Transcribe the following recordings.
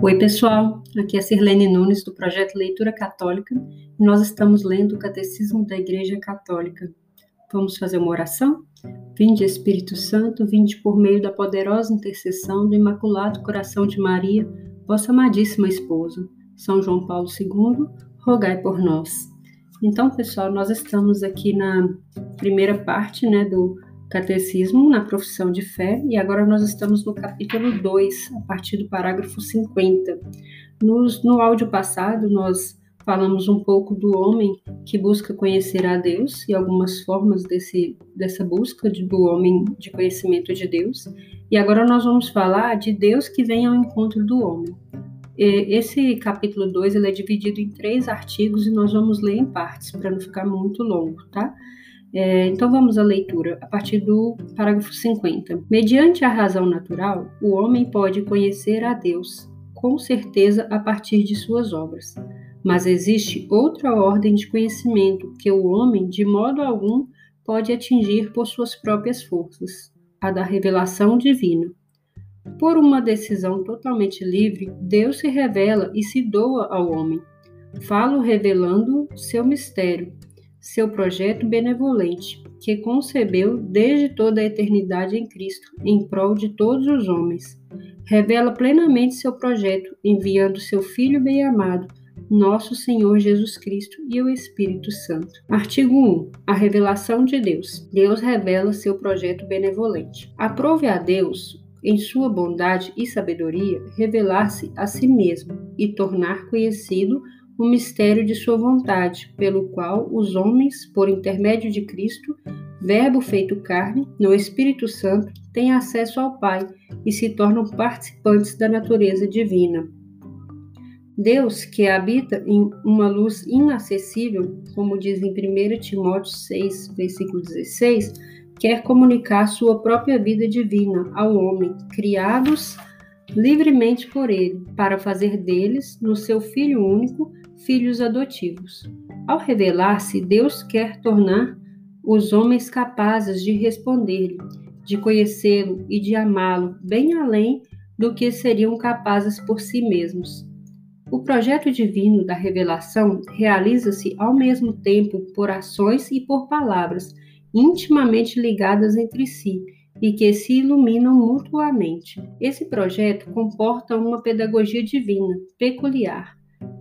Oi, pessoal. Aqui é Sirlene Nunes do projeto Leitura Católica e nós estamos lendo o Catecismo da Igreja Católica. Vamos fazer uma oração? Vinde, Espírito Santo, vinde por meio da poderosa intercessão do Imaculado Coração de Maria, vossa amadíssima esposa. São João Paulo II, rogai por nós. Então, pessoal, nós estamos aqui na primeira parte né, do Catecismo na Profissão de Fé, e agora nós estamos no capítulo 2, a partir do parágrafo 50. Nos, no áudio passado, nós falamos um pouco do homem que busca conhecer a Deus e algumas formas desse, dessa busca de, do homem de conhecimento de Deus, e agora nós vamos falar de Deus que vem ao encontro do homem. Esse capítulo 2 ele é dividido em três artigos e nós vamos ler em partes, para não ficar muito longo, tá? É, então vamos à leitura, a partir do parágrafo 50. Mediante a razão natural, o homem pode conhecer a Deus, com certeza a partir de suas obras. Mas existe outra ordem de conhecimento que o homem, de modo algum, pode atingir por suas próprias forças, a da revelação divina. Por uma decisão totalmente livre, Deus se revela e se doa ao homem. Falo revelando seu mistério, seu projeto benevolente, que concebeu desde toda a eternidade em Cristo, em prol de todos os homens. Revela plenamente seu projeto, enviando seu Filho bem-amado, nosso Senhor Jesus Cristo e o Espírito Santo. Artigo 1. A revelação de Deus. Deus revela seu projeto benevolente. Aprove a Deus, em sua bondade e sabedoria, revelar-se a si mesmo e tornar conhecido o mistério de sua vontade, pelo qual os homens, por intermédio de Cristo, Verbo feito carne, no Espírito Santo, têm acesso ao Pai e se tornam participantes da natureza divina. Deus, que habita em uma luz inacessível, como diz em 1 Timóteo 6, versículo 16, quer comunicar sua própria vida divina ao homem, criados livremente por ele, para fazer deles, no seu Filho único, filhos adotivos. Ao revelar-se, Deus quer tornar os homens capazes de responder-lhe, de conhecê-lo e de amá-lo bem além do que seriam capazes por si mesmos. O projeto divino da revelação realiza-se ao mesmo tempo por ações e por palavras intimamente ligadas entre si e que se iluminam mutuamente. Esse projeto comporta uma pedagogia divina peculiar,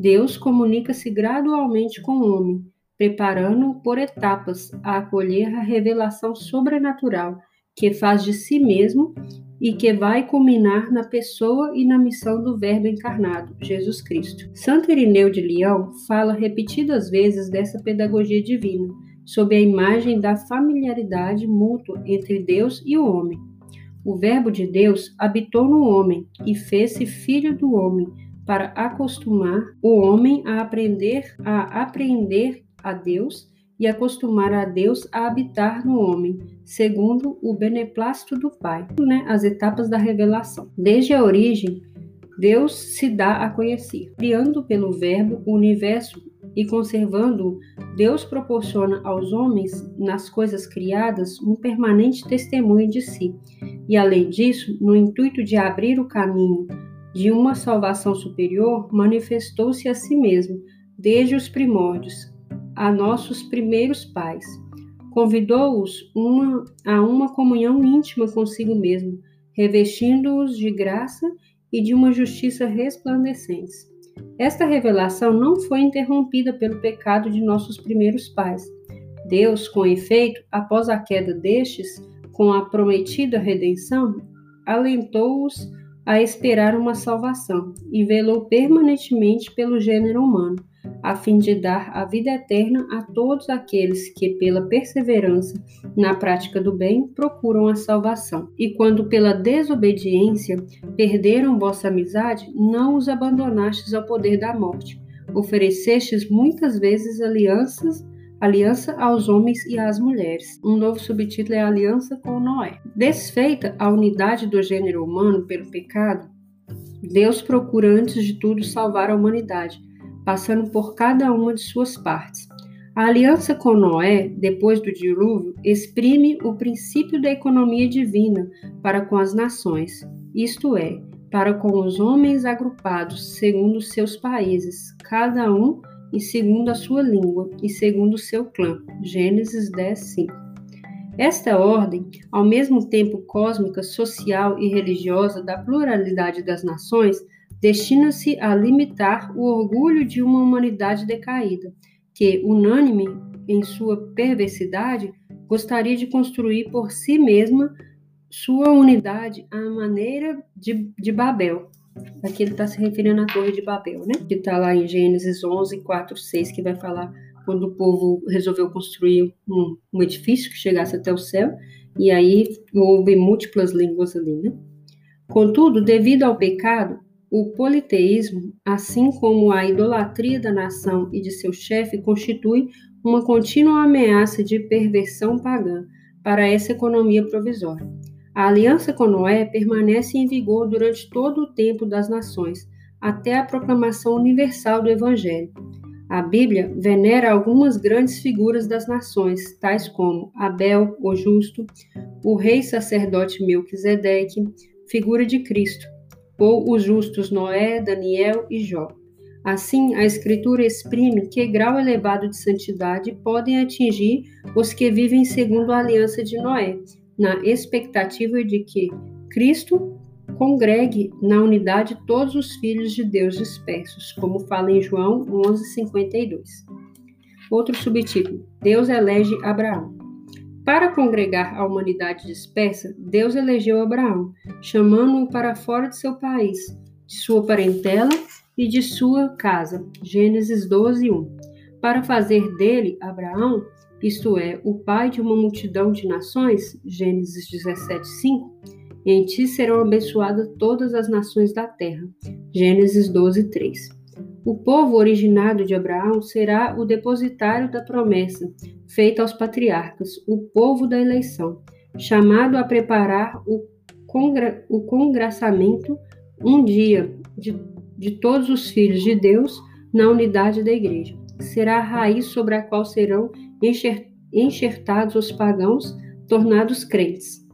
Deus comunica-se gradualmente com o homem, preparando-o por etapas a acolher a revelação sobrenatural que faz de si mesmo e que vai culminar na pessoa e na missão do Verbo encarnado, Jesus Cristo. Santo Irineu de Leão fala repetidas vezes dessa pedagogia divina, sob a imagem da familiaridade mútua entre Deus e o homem. O Verbo de Deus habitou no homem e fez-se filho do homem para acostumar o homem a aprender a aprender a Deus e acostumar a Deus a habitar no homem, segundo o beneplácito do Pai, né? As etapas da revelação. Desde a origem, Deus se dá a conhecer, criando pelo Verbo o universo e conservando-o, Deus proporciona aos homens, nas coisas criadas, um permanente testemunho de si. E além disso, no intuito de abrir o caminho de uma salvação superior, manifestou-se a si mesmo, desde os primórdios, a nossos primeiros pais. Convidou-os a uma comunhão íntima consigo mesmo, revestindo-os de graça e de uma justiça resplandecentes. Esta revelação não foi interrompida pelo pecado de nossos primeiros pais. Deus, com efeito, após a queda destes, com a prometida redenção, alentou-os a esperar uma salvação e velou permanentemente pelo gênero humano, a fim de dar a vida eterna a todos aqueles que, pela perseverança na prática do bem, procuram a salvação. E quando pela desobediência perderam vossa amizade, não os abandonastes ao poder da morte. Oferecestes muitas vezes alianças Aliança aos homens e às mulheres. Um novo subtítulo é Aliança com Noé. Desfeita a unidade do gênero humano pelo pecado, Deus procura antes de tudo salvar a humanidade, passando por cada uma de suas partes. A aliança com Noé, depois do dilúvio, exprime o princípio da economia divina para com as nações, isto é, para com os homens agrupados segundo seus países, cada um e segundo a sua língua e segundo o seu clã. Gênesis 10, 5. Esta ordem, ao mesmo tempo cósmica, social e religiosa da pluralidade das nações, destina-se a limitar o orgulho de uma humanidade decaída, que, unânime em sua perversidade, gostaria de construir por si mesma sua unidade à maneira de, de Babel. Aqui ele está se referindo à Torre de Babel, né? Que está lá em Gênesis 11, 4, 6, que vai falar quando o povo resolveu construir um, um edifício que chegasse até o céu, e aí houve múltiplas línguas ali, né? Contudo, devido ao pecado, o politeísmo, assim como a idolatria da nação e de seu chefe, constitui uma contínua ameaça de perversão pagã para essa economia provisória. A aliança com Noé permanece em vigor durante todo o tempo das nações, até a proclamação universal do Evangelho. A Bíblia venera algumas grandes figuras das nações, tais como Abel, o justo, o rei sacerdote Melquisedeque, figura de Cristo, ou os justos Noé, Daniel e Jó. Assim, a Escritura exprime que grau elevado de santidade podem atingir os que vivem segundo a aliança de Noé, na expectativa de que Cristo congregue na unidade todos os filhos de Deus dispersos, como fala em João 11:52. Outro subtítulo: Deus elege Abraão. Para congregar a humanidade dispersa, Deus elegeu Abraão, chamando-o para fora de seu país, de sua parentela e de sua casa. Gênesis 12:1. Para fazer dele, Abraão, isto é, o pai de uma multidão de nações. Gênesis 17:5. Em ti serão abençoadas todas as nações da terra. Gênesis 12:3. O povo originado de Abraão será o depositário da promessa feita aos patriarcas, o povo da eleição, chamado a preparar o, congra o congraçamento um dia de, de todos os filhos de Deus na unidade da igreja. Será a raiz sobre a qual serão enxertados os pagãos, tornados crentes.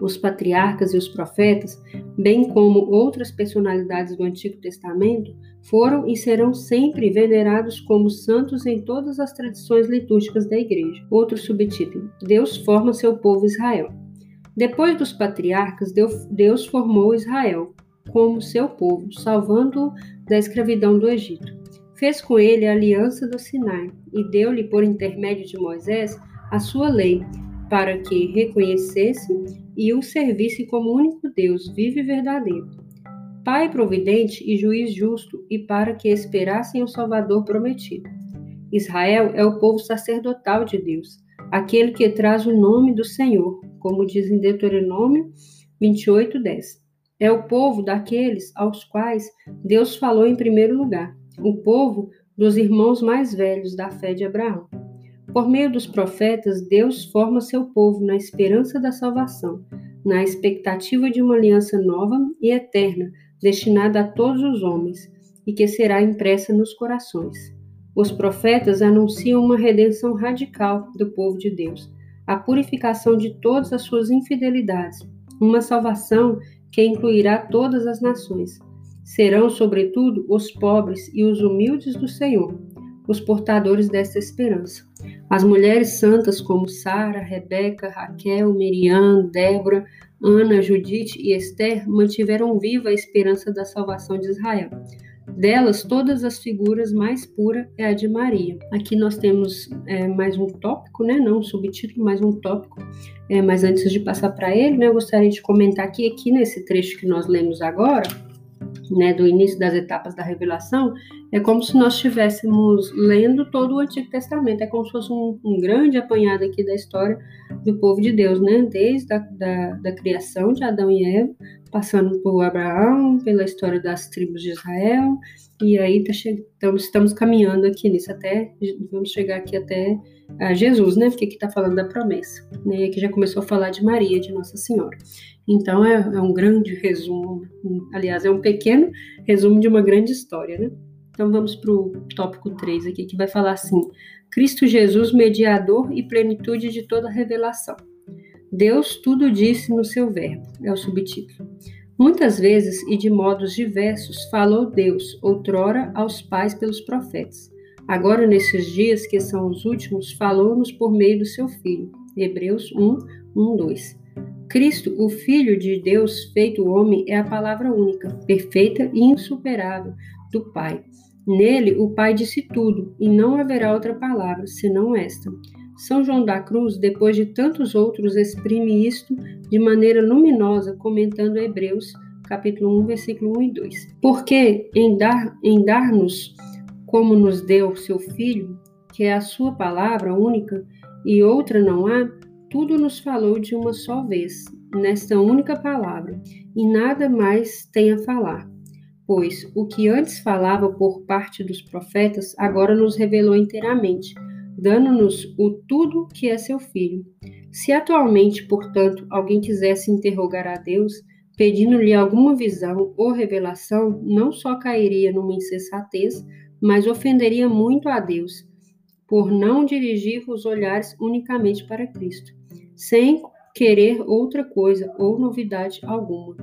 Os patriarcas e os profetas, bem como outras personalidades do Antigo Testamento, foram e serão sempre venerados como santos em todas as tradições litúrgicas da Igreja. Outro subtítulo: Deus forma seu povo Israel. Depois dos patriarcas, Deus formou Israel como seu povo, salvando-o da escravidão do Egito. Fez com ele a aliança do Sinai e deu-lhe, por intermédio de Moisés, a sua lei, para que reconhecesse e o servisse como único Deus vivo e verdadeiro. Pai providente e juiz justo, e para que esperassem o Salvador prometido. Israel é o povo sacerdotal de Deus, aquele que traz o nome do Senhor, como diz em Deuteronômio 28, 10. É o povo daqueles aos quais Deus falou em primeiro lugar, o povo dos irmãos mais velhos da fé de Abraão. Por meio dos profetas, Deus forma seu povo na esperança da salvação, na expectativa de uma aliança nova e eterna, destinada a todos os homens, e que será impressa nos corações. Os profetas anunciam uma redenção radical do povo de Deus, a purificação de todas as suas infidelidades, uma salvação que incluirá todas as nações. Serão, sobretudo, os pobres e os humildes do Senhor, os portadores desta esperança. As mulheres santas como Sara, Rebeca, Raquel, Miriam, Débora, Ana, Judite e Esther mantiveram viva a esperança da salvação de Israel. Delas, todas as figuras mais pura é a de Maria. Aqui nós temos é, mais um tópico, né? Não um subtítulo, mais um tópico. É, mas antes de passar para ele, né, eu gostaria de comentar aqui, aqui nesse trecho que nós lemos agora, né, do início das etapas da revelação, é como se nós estivéssemos lendo todo o Antigo Testamento. É como se fosse um, um grande apanhado aqui da história do povo de Deus, né? Desde a da, da criação de Adão e Eva, passando por Abraão, pela história das tribos de Israel, e aí tá estamos, estamos caminhando aqui nisso até, vamos chegar aqui até a Jesus, né? Porque aqui está falando da promessa, né? E aqui já começou a falar de Maria, de Nossa Senhora. Então é, é um grande resumo, aliás, é um pequeno resumo de uma grande história, né? Então vamos para o tópico 3 aqui, que vai falar assim: Cristo Jesus, mediador e plenitude de toda revelação. Deus tudo disse no seu verbo, é o subtítulo. Muitas vezes e de modos diversos falou Deus, outrora, aos pais pelos profetas. Agora, nesses dias que são os últimos, falou-nos por meio do seu Filho. Hebreus 1, 1, 2. Cristo, o Filho de Deus feito homem, é a palavra única, perfeita e insuperável do Pai. Nele, o Pai disse tudo, e não haverá outra palavra senão esta. São João da Cruz, depois de tantos outros, exprime isto de maneira luminosa, comentando Hebreus, capítulo 1, versículo 1 e 2. Porque em dar em dar-nos como nos deu seu filho, que é a sua palavra única e outra não há, tudo nos falou de uma só vez, nesta única palavra, e nada mais tem a falar. Pois o que antes falava por parte dos profetas, agora nos revelou inteiramente dando-nos o tudo que é seu filho. Se atualmente, portanto, alguém quisesse interrogar a Deus, pedindo-lhe alguma visão ou revelação, não só cairia numa insensatez, mas ofenderia muito a Deus, por não dirigir os olhares unicamente para Cristo, sem querer outra coisa ou novidade alguma.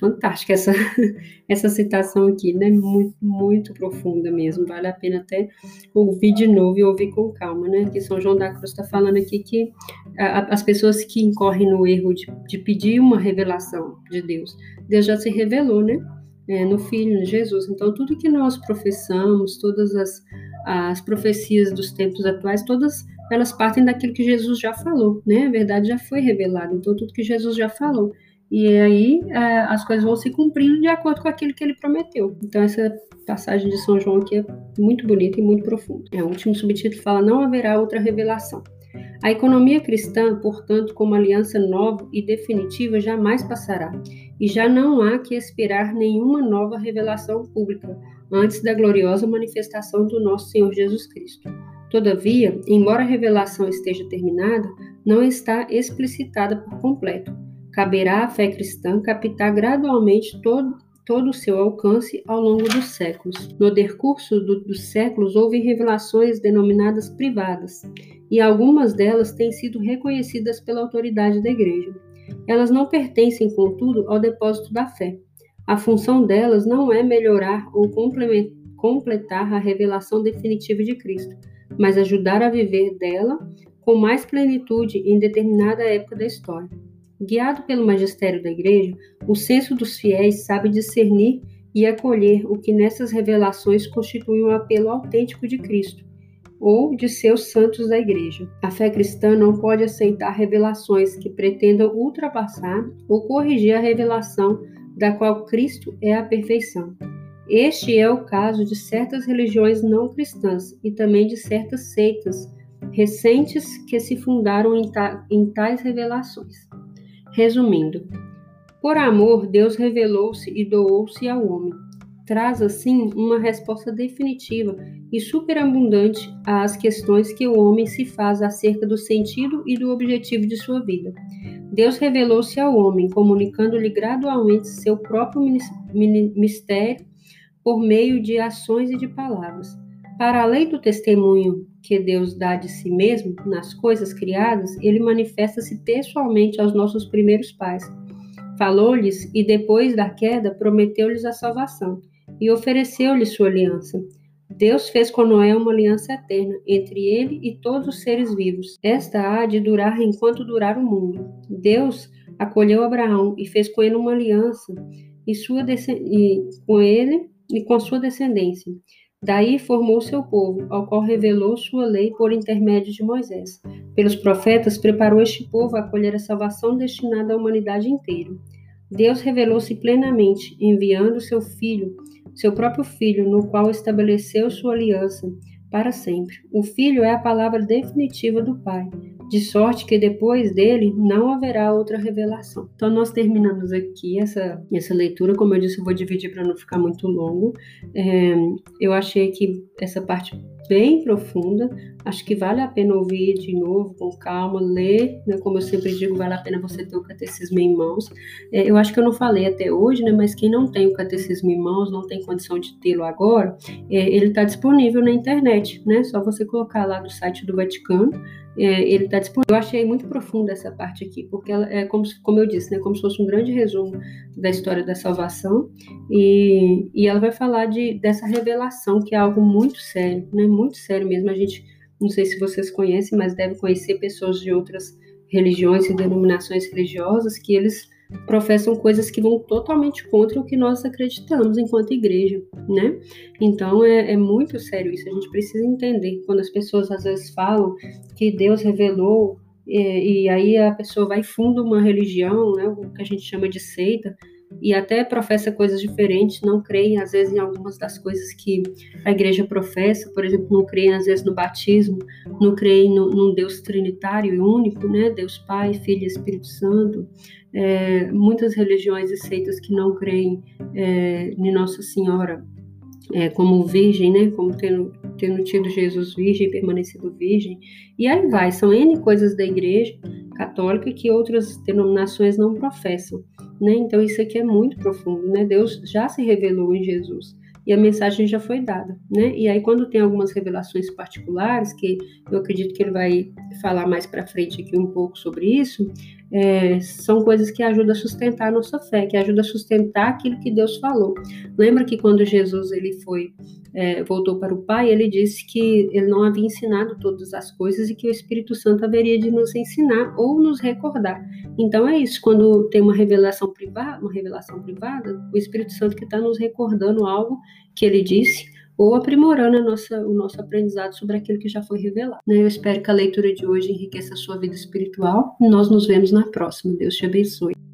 Fantástica essa, essa citação aqui, né? Muito, muito profunda mesmo. Vale a pena até ouvir de novo e ouvir com calma, né? Que São João da Cruz está falando aqui que a, as pessoas que incorrem no erro de, de pedir uma revelação de Deus, Deus já se revelou, né? É, no Filho, em Jesus. Então, tudo que nós professamos, todas as, as profecias dos tempos atuais, todas elas partem daquilo que Jesus já falou, né? A verdade já foi revelada, então tudo que Jesus já falou. E aí é, as coisas vão se cumprindo de acordo com aquilo que ele prometeu. Então essa passagem de São João aqui é muito bonita e muito profunda. É, o último subtítulo fala: Não haverá outra revelação. A economia cristã, portanto, como aliança nova e definitiva, jamais passará, e já não há que esperar nenhuma nova revelação pública antes da gloriosa manifestação do nosso Senhor Jesus Cristo. Todavia, embora a revelação esteja terminada, não está explicitada por completo. Caberá à fé cristã captar gradualmente todo, todo o seu alcance ao longo dos séculos. No decurso do, dos séculos, houve revelações denominadas privadas, e algumas delas têm sido reconhecidas pela autoridade da Igreja. Elas não pertencem, contudo, ao depósito da fé. A função delas não é melhorar ou completar a revelação definitiva de Cristo, mas ajudar a viver dela com mais plenitude em determinada época da história. Guiado pelo magistério da Igreja, o senso dos fiéis sabe discernir e acolher o que nessas revelações constitui um apelo autêntico de Cristo ou de seus santos da Igreja. A fé cristã não pode aceitar revelações que pretendam ultrapassar ou corrigir a revelação da qual Cristo é a perfeição. Este é o caso de certas religiões não cristãs e também de certas seitas recentes que se fundaram em, ta em tais revelações. Resumindo, por amor, Deus revelou-se e doou-se ao homem. Traz, assim, uma resposta definitiva e superabundante às questões que o homem se faz acerca do sentido e do objetivo de sua vida. Deus revelou-se ao homem, comunicando-lhe gradualmente seu próprio mistério por meio de ações e de palavras. Para além do testemunho que Deus dá de si mesmo nas coisas criadas, ele manifesta-se pessoalmente aos nossos primeiros pais. Falou-lhes e depois da queda prometeu-lhes a salvação e ofereceu-lhes sua aliança. Deus fez com Noé uma aliança eterna entre ele e todos os seres vivos. Esta há de durar enquanto durar o mundo. Deus acolheu Abraão e fez com ele uma aliança e, sua e com ele e com sua descendência. Daí formou seu povo, ao qual revelou sua lei por intermédio de Moisés. Pelos profetas, preparou este povo a acolher a salvação destinada à humanidade inteira. Deus revelou-se plenamente, enviando seu Filho, seu próprio Filho, no qual estabeleceu sua aliança para sempre. O Filho é a palavra definitiva do Pai, de sorte que depois dele não haverá outra revelação. Então nós terminamos aqui essa, essa leitura, como eu disse, eu vou dividir para não ficar muito longo. É, eu achei que essa parte bem profunda, acho que vale a pena ouvir de novo, com calma, ler, né? como eu sempre digo, vale a pena você ter o catecismo em mãos. É, eu acho que eu não falei até hoje, né? mas quem não tem o catecismo em mãos, não tem condição de tê-lo agora, é, ele está disponível na internet, né? Só você colocar lá no site do Vaticano, ele está disponível. Eu achei muito profunda essa parte aqui, porque ela é como, como eu disse, né, como se fosse um grande resumo da história da salvação, e, e ela vai falar de, dessa revelação, que é algo muito sério, né, muito sério mesmo. A gente, não sei se vocês conhecem, mas deve conhecer pessoas de outras religiões e denominações religiosas que eles professam coisas que vão totalmente contra o que nós acreditamos enquanto igreja, né? Então é, é, muito sério isso. A gente precisa entender quando as pessoas às vezes falam que Deus revelou e, e aí a pessoa vai funda uma religião, né? O que a gente chama de seita e até professa coisas diferentes, não creem às vezes em algumas das coisas que a igreja professa, por exemplo, não creem às vezes no batismo, não creem no, num Deus trinitário e único, né? Deus Pai, Filho e Espírito Santo. É, muitas religiões e seitas que não creem é, em Nossa Senhora é, como virgem, né? Como tendo, tendo tido Jesus virgem, permanecido virgem. E aí vai, são N coisas da igreja católica que outras denominações não professam. Né? Então isso aqui é muito profundo, né? Deus já se revelou em Jesus e a mensagem já foi dada, né? E aí quando tem algumas revelações particulares que eu acredito que ele vai falar mais para frente aqui um pouco sobre isso, é, são coisas que ajudam a sustentar a nossa fé, que ajudam a sustentar aquilo que Deus falou. Lembra que quando Jesus ele foi é, voltou para o Pai, ele disse que ele não havia ensinado todas as coisas e que o Espírito Santo haveria de nos ensinar ou nos recordar. Então é isso, quando tem uma revelação privada, uma revelação privada, o Espírito Santo que está nos recordando algo que ele disse ou aprimorando nossa, o nosso aprendizado sobre aquilo que já foi revelado. Né? Eu espero que a leitura de hoje enriqueça a sua vida espiritual. Nós nos vemos na próxima. Deus te abençoe.